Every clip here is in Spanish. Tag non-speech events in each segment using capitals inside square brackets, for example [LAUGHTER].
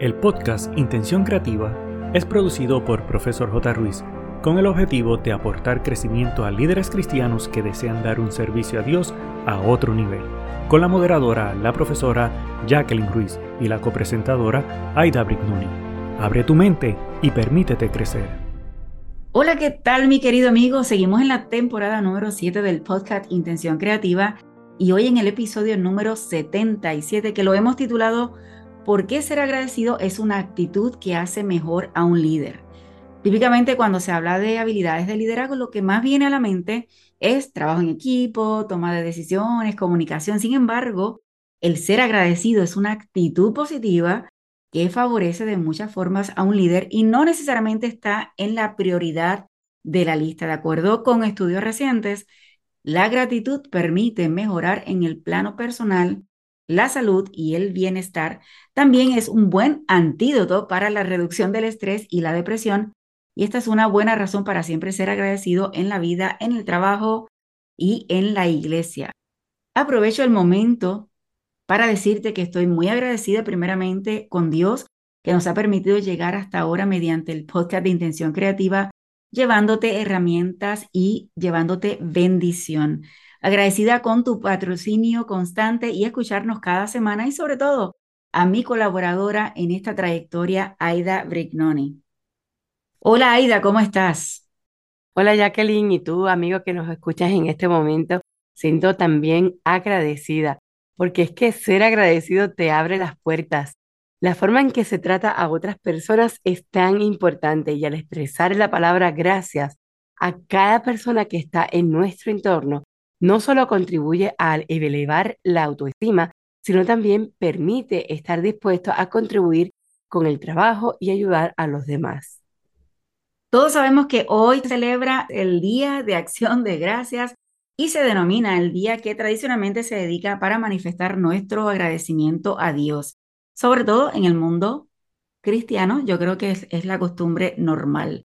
El podcast Intención Creativa es producido por Profesor J. Ruiz con el objetivo de aportar crecimiento a líderes cristianos que desean dar un servicio a Dios a otro nivel, con la moderadora, la profesora Jacqueline Ruiz y la copresentadora Aida Brignoni. Abre tu mente y permítete crecer. Hola, ¿qué tal mi querido amigo? Seguimos en la temporada número 7 del podcast Intención Creativa y hoy en el episodio número 77 que lo hemos titulado ¿Por qué ser agradecido es una actitud que hace mejor a un líder? Típicamente cuando se habla de habilidades de liderazgo, lo que más viene a la mente es trabajo en equipo, toma de decisiones, comunicación. Sin embargo, el ser agradecido es una actitud positiva que favorece de muchas formas a un líder y no necesariamente está en la prioridad de la lista. De acuerdo con estudios recientes, la gratitud permite mejorar en el plano personal la salud y el bienestar, también es un buen antídoto para la reducción del estrés y la depresión. Y esta es una buena razón para siempre ser agradecido en la vida, en el trabajo y en la iglesia. Aprovecho el momento para decirte que estoy muy agradecida primeramente con Dios que nos ha permitido llegar hasta ahora mediante el podcast de Intención Creativa, llevándote herramientas y llevándote bendición agradecida con tu patrocinio constante y escucharnos cada semana y sobre todo a mi colaboradora en esta trayectoria, Aida Brignoni. Hola Aida, ¿cómo estás? Hola Jacqueline y tú, amigo que nos escuchas en este momento, siento también agradecida, porque es que ser agradecido te abre las puertas. La forma en que se trata a otras personas es tan importante y al expresar la palabra gracias a cada persona que está en nuestro entorno, no solo contribuye a elevar la autoestima, sino también permite estar dispuesto a contribuir con el trabajo y ayudar a los demás. Todos sabemos que hoy celebra el Día de Acción de Gracias y se denomina el día que tradicionalmente se dedica para manifestar nuestro agradecimiento a Dios, sobre todo en el mundo cristiano, yo creo que es la costumbre normal.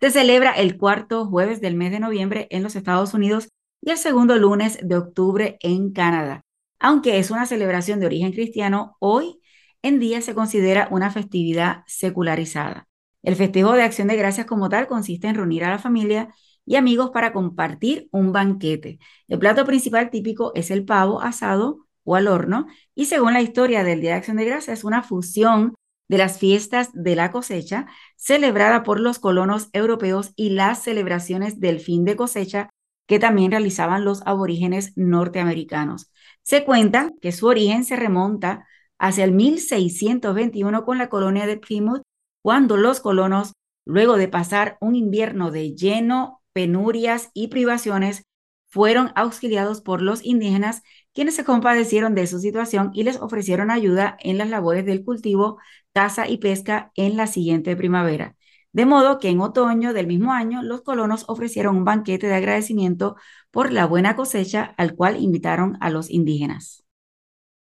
Se celebra el cuarto jueves del mes de noviembre en los Estados Unidos y el segundo lunes de octubre en Canadá. Aunque es una celebración de origen cristiano, hoy en día se considera una festividad secularizada. El festejo de acción de gracias como tal consiste en reunir a la familia y amigos para compartir un banquete. El plato principal típico es el pavo asado o al horno y según la historia del Día de Acción de Gracias es una fusión de las fiestas de la cosecha celebrada por los colonos europeos y las celebraciones del fin de cosecha que también realizaban los aborígenes norteamericanos. Se cuenta que su origen se remonta hacia el 1621 con la colonia de Plymouth, cuando los colonos, luego de pasar un invierno de lleno, penurias y privaciones, fueron auxiliados por los indígenas, quienes se compadecieron de su situación y les ofrecieron ayuda en las labores del cultivo, caza y pesca en la siguiente primavera. De modo que en otoño del mismo año los colonos ofrecieron un banquete de agradecimiento por la buena cosecha al cual invitaron a los indígenas.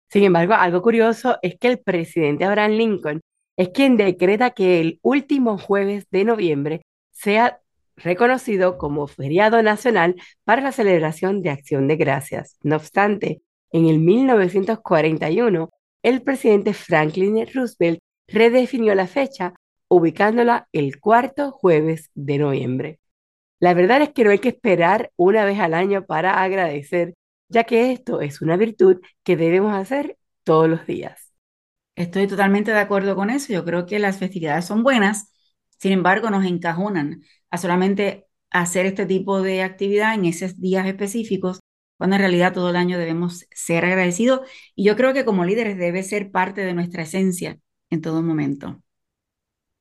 Sin embargo, algo curioso es que el presidente Abraham Lincoln es quien decreta que el último jueves de noviembre sea reconocido como feriado nacional para la celebración de Acción de Gracias. No obstante, en el 1941, el presidente Franklin Roosevelt redefinió la fecha ubicándola el cuarto jueves de noviembre. La verdad es que no hay que esperar una vez al año para agradecer, ya que esto es una virtud que debemos hacer todos los días. Estoy totalmente de acuerdo con eso. Yo creo que las festividades son buenas, sin embargo nos encajonan a solamente hacer este tipo de actividad en esos días específicos, cuando en realidad todo el año debemos ser agradecidos. Y yo creo que como líderes debe ser parte de nuestra esencia en todo momento.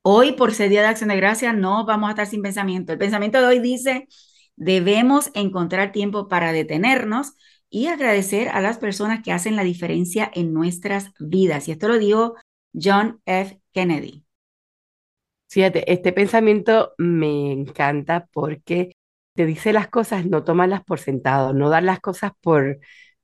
Hoy, por ser Día de Acción de Gracias, no vamos a estar sin pensamiento. El pensamiento de hoy dice, debemos encontrar tiempo para detenernos y agradecer a las personas que hacen la diferencia en nuestras vidas. Y esto lo dijo John F. Kennedy. Fíjate, este pensamiento me encanta porque te dice las cosas, no tomarlas por sentado, no dar las cosas por,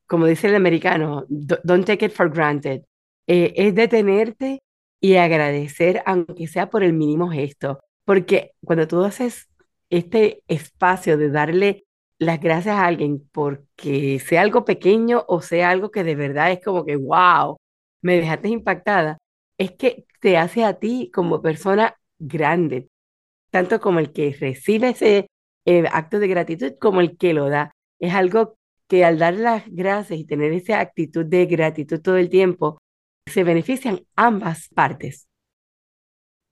como dice el americano, don't take it for granted. Eh, es detenerte y agradecer, aunque sea por el mínimo gesto, porque cuando tú haces este espacio de darle las gracias a alguien porque sea algo pequeño o sea algo que de verdad es como que, wow, me dejaste impactada, es que te hace a ti como persona grande, tanto como el que recibe ese eh, acto de gratitud como el que lo da. Es algo que al dar las gracias y tener esa actitud de gratitud todo el tiempo, se benefician ambas partes.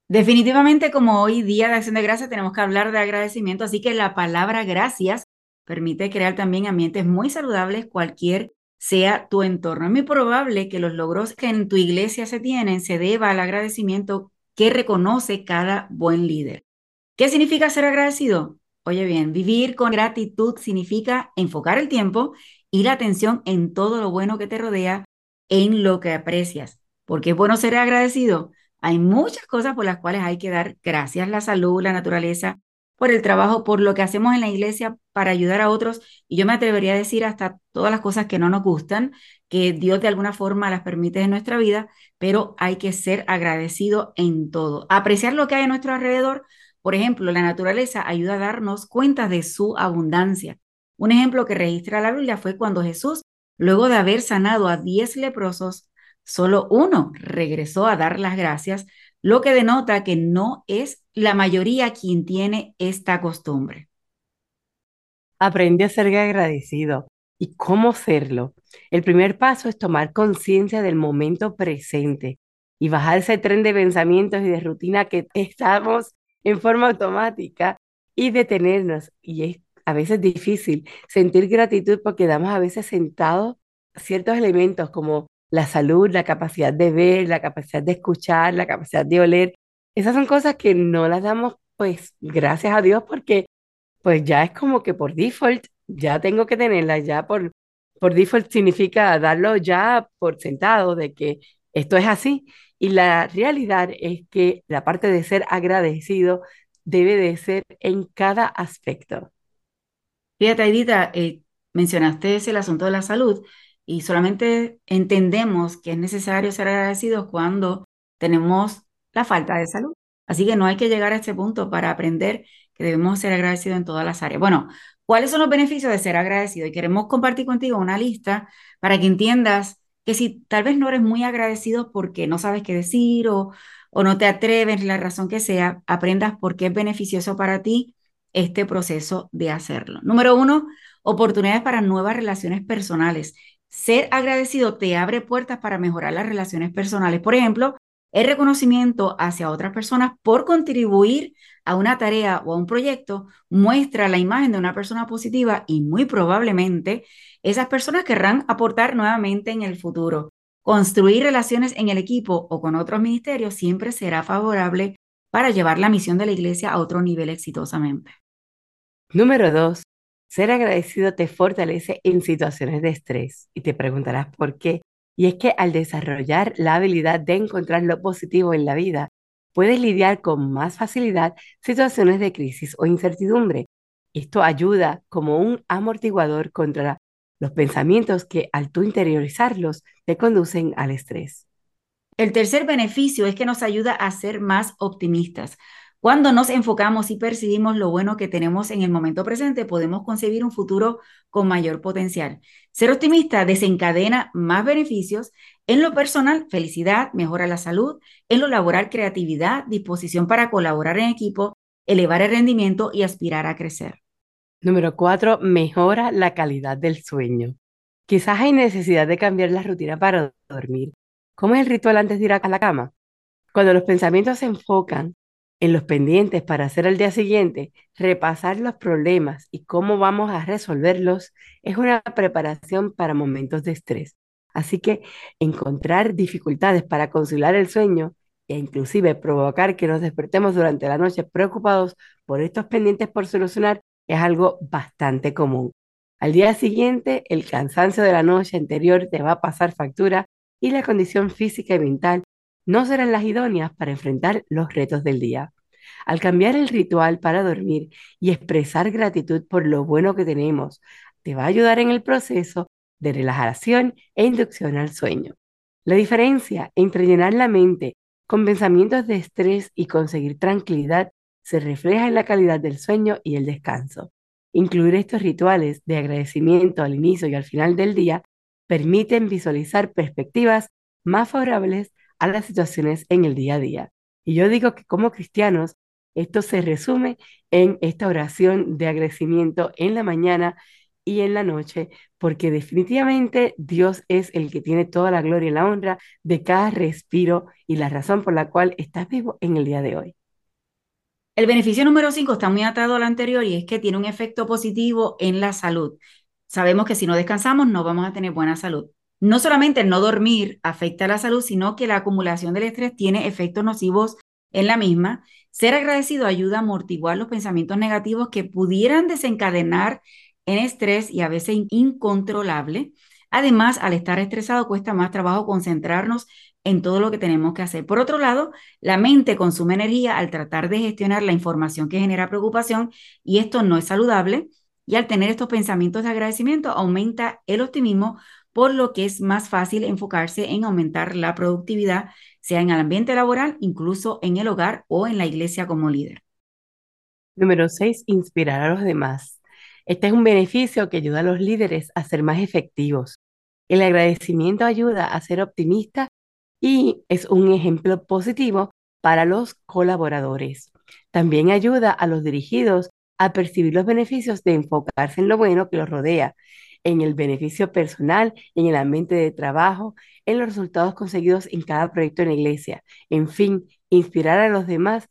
Definitivamente, como hoy día de acción de gracias, tenemos que hablar de agradecimiento, así que la palabra gracias permite crear también ambientes muy saludables, cualquier sea tu entorno. Es muy probable que los logros que en tu iglesia se tienen se deba al agradecimiento que reconoce cada buen líder. ¿Qué significa ser agradecido? Oye bien, vivir con gratitud significa enfocar el tiempo y la atención en todo lo bueno que te rodea, en lo que aprecias. Porque es bueno ser agradecido. Hay muchas cosas por las cuales hay que dar gracias, la salud, la naturaleza, por el trabajo, por lo que hacemos en la iglesia para ayudar a otros. Y yo me atrevería a decir hasta todas las cosas que no nos gustan, que Dios de alguna forma las permite en nuestra vida, pero hay que ser agradecido en todo. Apreciar lo que hay a nuestro alrededor por ejemplo, la naturaleza ayuda a darnos cuenta de su abundancia. Un ejemplo que registra la Biblia fue cuando Jesús, luego de haber sanado a diez leprosos, solo uno regresó a dar las gracias, lo que denota que no es la mayoría quien tiene esta costumbre. Aprende a ser agradecido. ¿Y cómo serlo? El primer paso es tomar conciencia del momento presente y bajar ese tren de pensamientos y de rutina que estamos en forma automática y detenernos. Y es a veces difícil sentir gratitud porque damos a veces sentados ciertos elementos como la salud, la capacidad de ver, la capacidad de escuchar, la capacidad de oler. Esas son cosas que no las damos pues gracias a Dios porque pues ya es como que por default ya tengo que tenerlas, ya por, por default significa darlo ya por sentado de que esto es así. Y la realidad es que la parte de ser agradecido debe de ser en cada aspecto. Fíjate, Edita, eh, mencionaste el asunto de la salud y solamente entendemos que es necesario ser agradecidos cuando tenemos la falta de salud. Así que no hay que llegar a este punto para aprender que debemos ser agradecidos en todas las áreas. Bueno, ¿cuáles son los beneficios de ser agradecido? Y queremos compartir contigo una lista para que entiendas que si tal vez no eres muy agradecido porque no sabes qué decir o, o no te atreves, la razón que sea, aprendas por qué es beneficioso para ti este proceso de hacerlo. Número uno, oportunidades para nuevas relaciones personales. Ser agradecido te abre puertas para mejorar las relaciones personales. Por ejemplo, el reconocimiento hacia otras personas por contribuir a una tarea o a un proyecto muestra la imagen de una persona positiva y muy probablemente esas personas querrán aportar nuevamente en el futuro. Construir relaciones en el equipo o con otros ministerios siempre será favorable para llevar la misión de la iglesia a otro nivel exitosamente. Número dos, ser agradecido te fortalece en situaciones de estrés y te preguntarás por qué. Y es que al desarrollar la habilidad de encontrar lo positivo en la vida, puedes lidiar con más facilidad situaciones de crisis o incertidumbre. Esto ayuda como un amortiguador contra los pensamientos que al tú interiorizarlos te conducen al estrés. El tercer beneficio es que nos ayuda a ser más optimistas. Cuando nos enfocamos y percibimos lo bueno que tenemos en el momento presente, podemos concebir un futuro con mayor potencial. Ser optimista desencadena más beneficios en lo personal, felicidad, mejora la salud, en lo laboral, creatividad, disposición para colaborar en equipo, elevar el rendimiento y aspirar a crecer. Número cuatro, mejora la calidad del sueño. Quizás hay necesidad de cambiar la rutina para dormir. ¿Cómo es el ritual antes de ir a la cama? Cuando los pensamientos se enfocan en los pendientes para hacer el día siguiente, repasar los problemas y cómo vamos a resolverlos es una preparación para momentos de estrés. Así que encontrar dificultades para conciliar el sueño e inclusive provocar que nos despertemos durante la noche preocupados por estos pendientes por solucionar es algo bastante común. Al día siguiente, el cansancio de la noche anterior te va a pasar factura y la condición física y mental no serán las idóneas para enfrentar los retos del día. Al cambiar el ritual para dormir y expresar gratitud por lo bueno que tenemos, te va a ayudar en el proceso de relajación e inducción al sueño. La diferencia entre llenar la mente con pensamientos de estrés y conseguir tranquilidad se refleja en la calidad del sueño y el descanso. Incluir estos rituales de agradecimiento al inicio y al final del día permiten visualizar perspectivas más favorables a las situaciones en el día a día. Y yo digo que como cristianos, esto se resume en esta oración de agradecimiento en la mañana y en la noche, porque definitivamente Dios es el que tiene toda la gloria y la honra de cada respiro y la razón por la cual estás vivo en el día de hoy. El beneficio número 5 está muy atado al anterior y es que tiene un efecto positivo en la salud. Sabemos que si no descansamos no vamos a tener buena salud. No solamente el no dormir afecta a la salud, sino que la acumulación del estrés tiene efectos nocivos en la misma. Ser agradecido ayuda a amortiguar los pensamientos negativos que pudieran desencadenar en estrés y a veces incontrolable. Además, al estar estresado cuesta más trabajo concentrarnos en todo lo que tenemos que hacer. Por otro lado, la mente consume energía al tratar de gestionar la información que genera preocupación y esto no es saludable. Y al tener estos pensamientos de agradecimiento aumenta el optimismo, por lo que es más fácil enfocarse en aumentar la productividad, sea en el ambiente laboral, incluso en el hogar o en la iglesia como líder. Número 6. Inspirar a los demás. Este es un beneficio que ayuda a los líderes a ser más efectivos. El agradecimiento ayuda a ser optimista y es un ejemplo positivo para los colaboradores. También ayuda a los dirigidos a percibir los beneficios de enfocarse en lo bueno que los rodea, en el beneficio personal, en el ambiente de trabajo, en los resultados conseguidos en cada proyecto en la iglesia. En fin, inspirar a los demás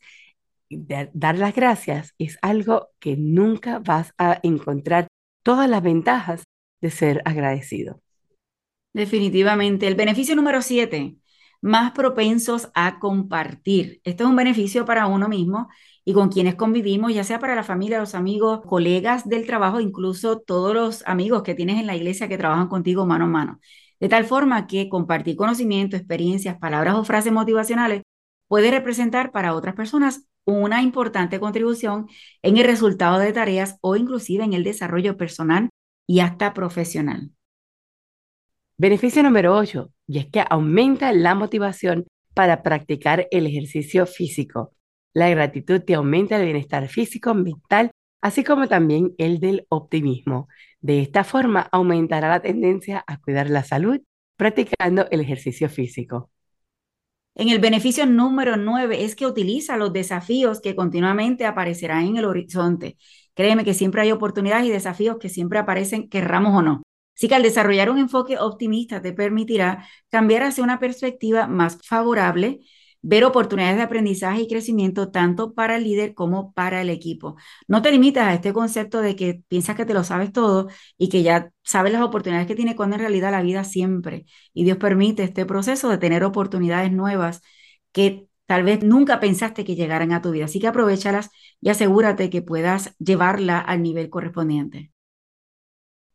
dar las gracias es algo que nunca vas a encontrar todas las ventajas de ser agradecido. Definitivamente. El beneficio número siete, más propensos a compartir. Esto es un beneficio para uno mismo y con quienes convivimos, ya sea para la familia, los amigos, colegas del trabajo, incluso todos los amigos que tienes en la iglesia que trabajan contigo mano a mano. De tal forma que compartir conocimiento, experiencias, palabras o frases motivacionales puede representar para otras personas una importante contribución en el resultado de tareas o inclusive en el desarrollo personal y hasta profesional. Beneficio número 8, y es que aumenta la motivación para practicar el ejercicio físico. La gratitud te aumenta el bienestar físico, mental, así como también el del optimismo. De esta forma aumentará la tendencia a cuidar la salud practicando el ejercicio físico. En el beneficio número nueve es que utiliza los desafíos que continuamente aparecerán en el horizonte. Créeme que siempre hay oportunidades y desafíos que siempre aparecen, querramos o no. Así que al desarrollar un enfoque optimista te permitirá cambiar hacia una perspectiva más favorable ver oportunidades de aprendizaje y crecimiento tanto para el líder como para el equipo. No te limitas a este concepto de que piensas que te lo sabes todo y que ya sabes las oportunidades que tiene cuando en realidad la vida siempre. Y Dios permite este proceso de tener oportunidades nuevas que tal vez nunca pensaste que llegaran a tu vida. Así que aprovechalas y asegúrate que puedas llevarla al nivel correspondiente.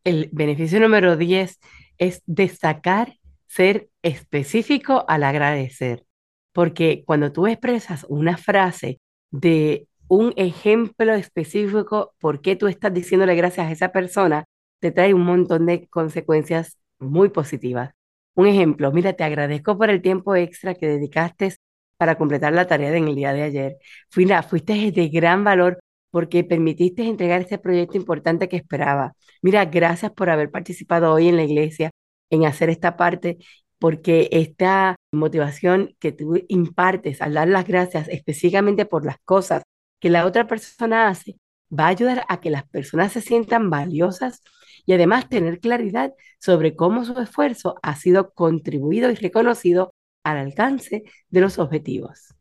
El beneficio número 10 es destacar, ser específico al agradecer. Porque cuando tú expresas una frase de un ejemplo específico por qué tú estás diciéndole gracias a esa persona, te trae un montón de consecuencias muy positivas. Un ejemplo, mira, te agradezco por el tiempo extra que dedicaste para completar la tarea en el día de ayer. fuiste de gran valor porque permitiste entregar este proyecto importante que esperaba. Mira, gracias por haber participado hoy en la iglesia en hacer esta parte porque esta motivación que tú impartes al dar las gracias específicamente por las cosas que la otra persona hace, va a ayudar a que las personas se sientan valiosas y además tener claridad sobre cómo su esfuerzo ha sido contribuido y reconocido al alcance de los objetivos.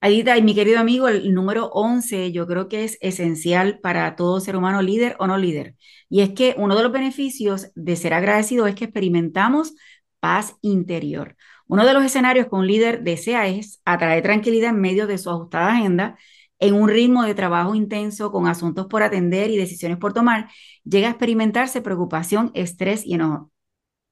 Adita, y mi querido amigo, el número 11 yo creo que es esencial para todo ser humano, líder o no líder. Y es que uno de los beneficios de ser agradecido es que experimentamos paz interior. Uno de los escenarios que un líder desea es atraer tranquilidad en medio de su ajustada agenda, en un ritmo de trabajo intenso, con asuntos por atender y decisiones por tomar, llega a experimentarse preocupación, estrés y enojo.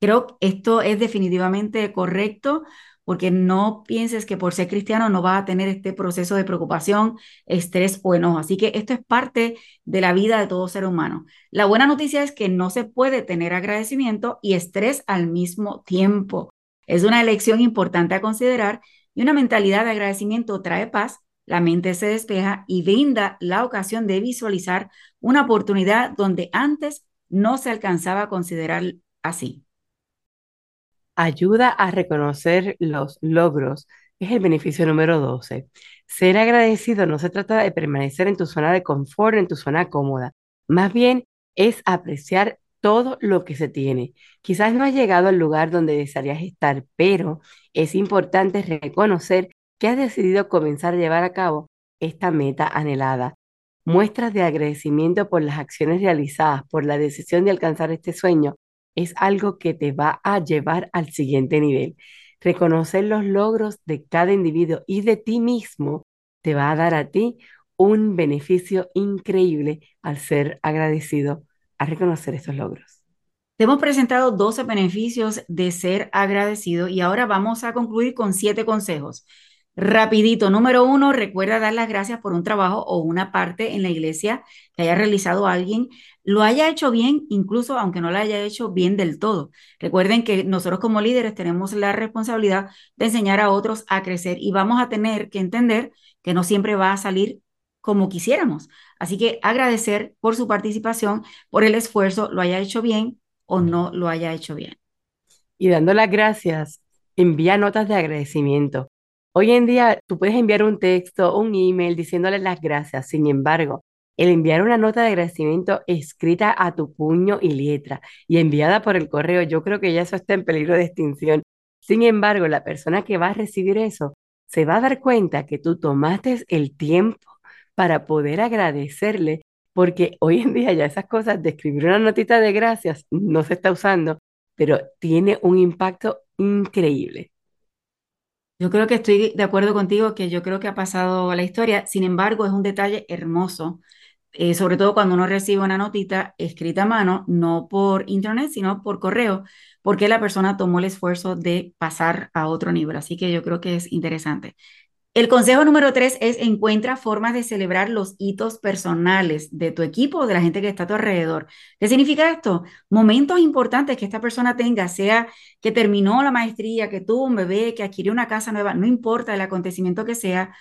Creo esto es definitivamente correcto porque no pienses que por ser cristiano no vas a tener este proceso de preocupación, estrés o enojo. Así que esto es parte de la vida de todo ser humano. La buena noticia es que no se puede tener agradecimiento y estrés al mismo tiempo. Es una elección importante a considerar y una mentalidad de agradecimiento trae paz, la mente se despeja y brinda la ocasión de visualizar una oportunidad donde antes no se alcanzaba a considerar así. Ayuda a reconocer los logros. Es el beneficio número 12. Ser agradecido no se trata de permanecer en tu zona de confort, en tu zona cómoda. Más bien es apreciar todo lo que se tiene. Quizás no has llegado al lugar donde desearías estar, pero es importante reconocer que has decidido comenzar a llevar a cabo esta meta anhelada. Muestras de agradecimiento por las acciones realizadas, por la decisión de alcanzar este sueño, es algo que te va a llevar al siguiente nivel. Reconocer los logros de cada individuo y de ti mismo te va a dar a ti un beneficio increíble al ser agradecido a reconocer estos logros. Te hemos presentado 12 beneficios de ser agradecido y ahora vamos a concluir con 7 consejos. Rapidito, número uno, recuerda dar las gracias por un trabajo o una parte en la iglesia que haya realizado alguien, lo haya hecho bien, incluso aunque no lo haya hecho bien del todo. Recuerden que nosotros como líderes tenemos la responsabilidad de enseñar a otros a crecer y vamos a tener que entender que no siempre va a salir como quisiéramos. Así que agradecer por su participación, por el esfuerzo, lo haya hecho bien o no lo haya hecho bien. Y dando las gracias, envía notas de agradecimiento. Hoy en día tú puedes enviar un texto, un email diciéndole las gracias. Sin embargo, el enviar una nota de agradecimiento escrita a tu puño y letra y enviada por el correo, yo creo que ya eso está en peligro de extinción. Sin embargo, la persona que va a recibir eso se va a dar cuenta que tú tomaste el tiempo para poder agradecerle, porque hoy en día ya esas cosas de escribir una notita de gracias no se está usando, pero tiene un impacto increíble. Yo creo que estoy de acuerdo contigo, que yo creo que ha pasado la historia, sin embargo es un detalle hermoso, eh, sobre todo cuando uno recibe una notita escrita a mano, no por internet, sino por correo, porque la persona tomó el esfuerzo de pasar a otro nivel. Así que yo creo que es interesante. El consejo número tres es encuentra formas de celebrar los hitos personales de tu equipo o de la gente que está a tu alrededor. ¿Qué significa esto? Momentos importantes que esta persona tenga, sea que terminó la maestría, que tuvo un bebé, que adquirió una casa nueva, no importa el acontecimiento que sea,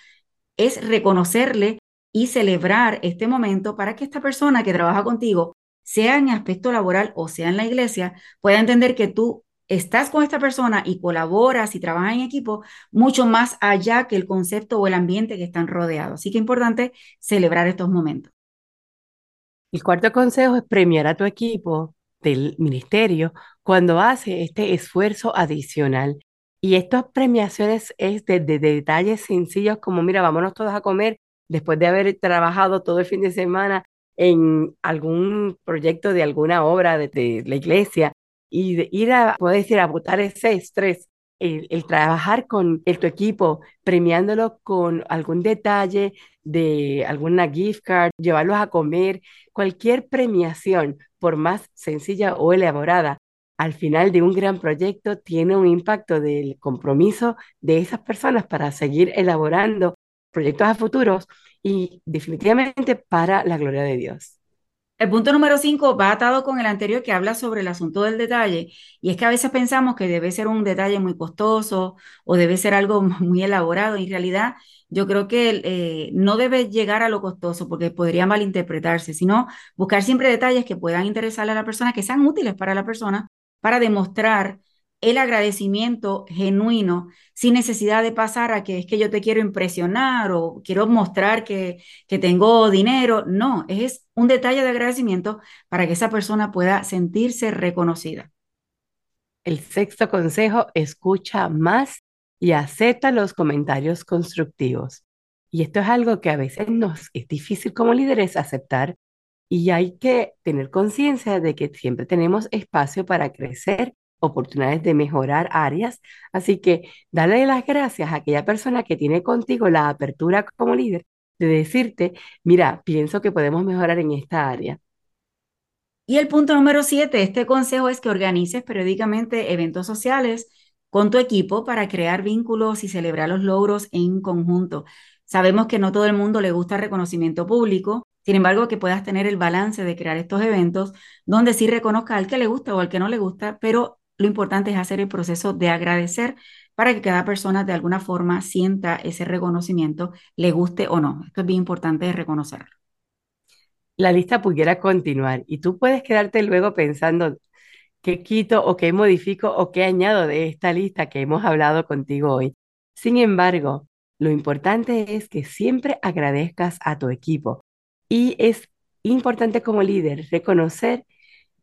es reconocerle y celebrar este momento para que esta persona que trabaja contigo, sea en aspecto laboral o sea en la iglesia, pueda entender que tú estás con esta persona y colaboras y trabajas en equipo mucho más allá que el concepto o el ambiente que están rodeados. Así que es importante celebrar estos momentos. El cuarto consejo es premiar a tu equipo del ministerio cuando hace este esfuerzo adicional. Y estas premiaciones es desde de detalles sencillos como, mira, vámonos todos a comer después de haber trabajado todo el fin de semana en algún proyecto de alguna obra de la iglesia y de ir a, puedo decir, a botar ese estrés, el, trabajar con el, tu equipo, premiándolo con algún detalle de alguna gift card, llevarlos a comer, cualquier premiación, por más sencilla o elaborada, al final de un gran proyecto tiene un impacto del compromiso de esas personas para seguir elaborando proyectos a futuros y definitivamente para la gloria de Dios. El punto número cinco va atado con el anterior que habla sobre el asunto del detalle y es que a veces pensamos que debe ser un detalle muy costoso o debe ser algo [LAUGHS] muy elaborado. En realidad, yo creo que eh, no debe llegar a lo costoso porque podría malinterpretarse, sino buscar siempre detalles que puedan interesarle a la persona, que sean útiles para la persona para demostrar el agradecimiento genuino sin necesidad de pasar a que es que yo te quiero impresionar o quiero mostrar que, que tengo dinero. No, es un detalle de agradecimiento para que esa persona pueda sentirse reconocida. El sexto consejo, escucha más y acepta los comentarios constructivos. Y esto es algo que a veces nos es difícil como líderes aceptar y hay que tener conciencia de que siempre tenemos espacio para crecer oportunidades de mejorar áreas. Así que dale las gracias a aquella persona que tiene contigo la apertura como líder de decirte, mira, pienso que podemos mejorar en esta área. Y el punto número siete, este consejo es que organices periódicamente eventos sociales con tu equipo para crear vínculos y celebrar los logros en conjunto. Sabemos que no todo el mundo le gusta reconocimiento público, sin embargo, que puedas tener el balance de crear estos eventos donde sí reconozca al que le gusta o al que no le gusta, pero lo importante es hacer el proceso de agradecer para que cada persona de alguna forma sienta ese reconocimiento, le guste o no. Esto es bien importante reconocerlo. La lista pudiera continuar y tú puedes quedarte luego pensando qué quito o qué modifico o qué añado de esta lista que hemos hablado contigo hoy. Sin embargo, lo importante es que siempre agradezcas a tu equipo y es importante como líder reconocer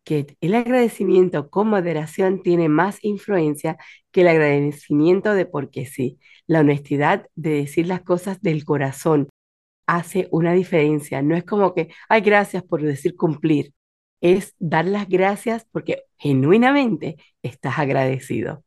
que el agradecimiento con moderación tiene más influencia que el agradecimiento de porque sí. La honestidad de decir las cosas del corazón hace una diferencia. No es como que, ay, gracias por decir cumplir. Es dar las gracias porque genuinamente estás agradecido.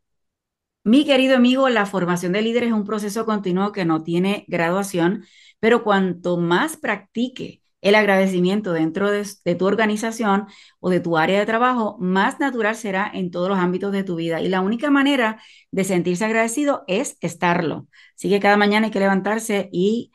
Mi querido amigo, la formación de líderes es un proceso continuo que no tiene graduación, pero cuanto más practique el agradecimiento dentro de, tu organización o de tu área de trabajo, más natural será en todos los ámbitos de tu vida. Y la única manera de sentirse agradecido es estarlo. Así que cada mañana hay que levantarse y,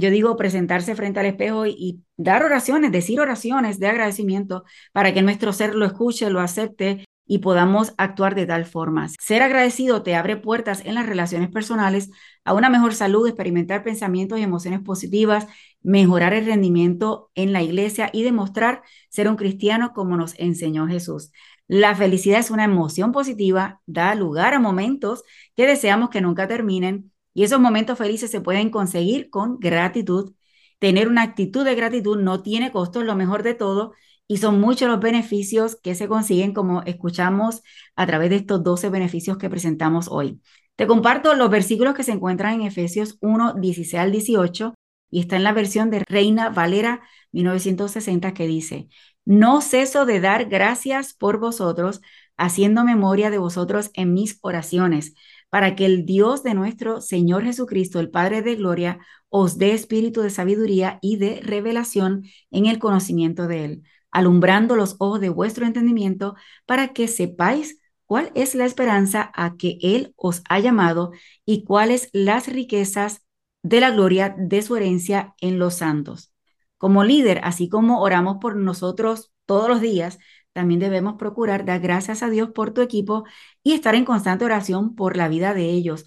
yo digo, presentarse frente al espejo y, y dar oraciones, decir oraciones de agradecimiento para que nuestro ser lo escuche, lo acepte y podamos actuar de tal forma. Ser agradecido te abre puertas en las relaciones personales a una mejor salud, experimentar pensamientos y emociones positivas, mejorar el rendimiento en la iglesia y demostrar ser un cristiano como nos enseñó Jesús. La felicidad es una emoción positiva, da lugar a momentos que deseamos que nunca terminen y esos momentos felices se pueden conseguir con gratitud. Tener una actitud de gratitud no tiene costo, lo mejor de todo y son muchos los beneficios que se consiguen, como escuchamos a través de estos 12 beneficios que presentamos hoy. Te comparto los versículos que se encuentran en Efesios 1, 16 al 18 y está en la versión de Reina Valera 1960 que dice, no ceso de dar gracias por vosotros, haciendo memoria de vosotros en mis oraciones, para que el Dios de nuestro Señor Jesucristo, el Padre de Gloria, os dé espíritu de sabiduría y de revelación en el conocimiento de Él alumbrando los ojos de vuestro entendimiento para que sepáis cuál es la esperanza a que Él os ha llamado y cuáles las riquezas de la gloria de su herencia en los santos. Como líder, así como oramos por nosotros todos los días, también debemos procurar dar gracias a Dios por tu equipo y estar en constante oración por la vida de ellos.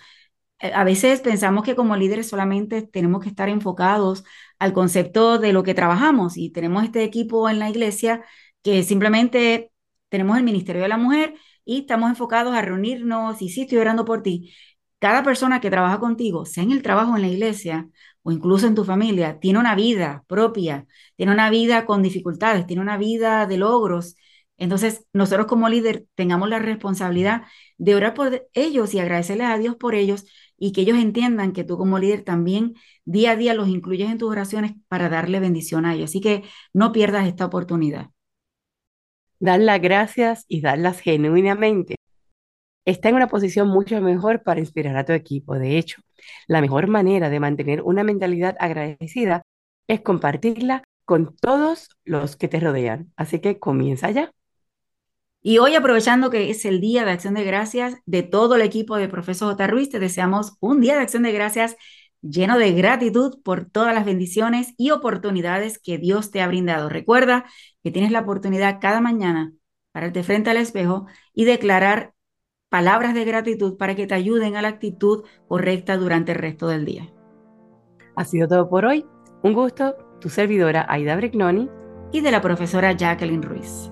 Eh, a veces pensamos que como líderes solamente tenemos que estar enfocados al concepto de lo que trabajamos y tenemos este equipo en la iglesia que simplemente tenemos el Ministerio de la Mujer y estamos enfocados a reunirnos y sí estoy orando por ti. Cada persona que trabaja contigo, sea en el trabajo en la iglesia o incluso en tu familia, tiene una vida propia, tiene una vida con dificultades, tiene una vida de logros. Entonces, nosotros como líder tengamos la responsabilidad de orar por ellos y agradecerles a Dios por ellos y que ellos entiendan que tú como líder también día a día los incluyes en tus oraciones para darle bendición a ellos. Así que no pierdas esta oportunidad. Dar las gracias y darlas genuinamente. Está en una posición mucho mejor para inspirar a tu equipo. De hecho, la mejor manera de mantener una mentalidad agradecida es compartirla con todos los que te rodean. Así que comienza ya. Y hoy, aprovechando que es el Día de Acción de Gracias de todo el equipo de Profesor J. Ruiz, te deseamos un Día de Acción de Gracias lleno de gratitud por todas las bendiciones y oportunidades que Dios te ha brindado. Recuerda que tienes la oportunidad cada mañana para pararte frente al espejo y declarar palabras de gratitud para que te ayuden a la actitud correcta durante el resto del día. Ha sido todo por hoy. Un gusto, tu servidora Aida Brignoni y de la profesora Jacqueline Ruiz.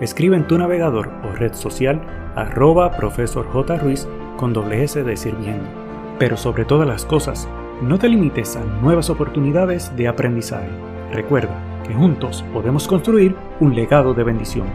escribe en tu navegador o red social arroba profesor J. Ruiz con doble S de sirviendo. Pero sobre todas las cosas, no te limites a nuevas oportunidades de aprendizaje. Recuerda que juntos podemos construir un legado de bendición.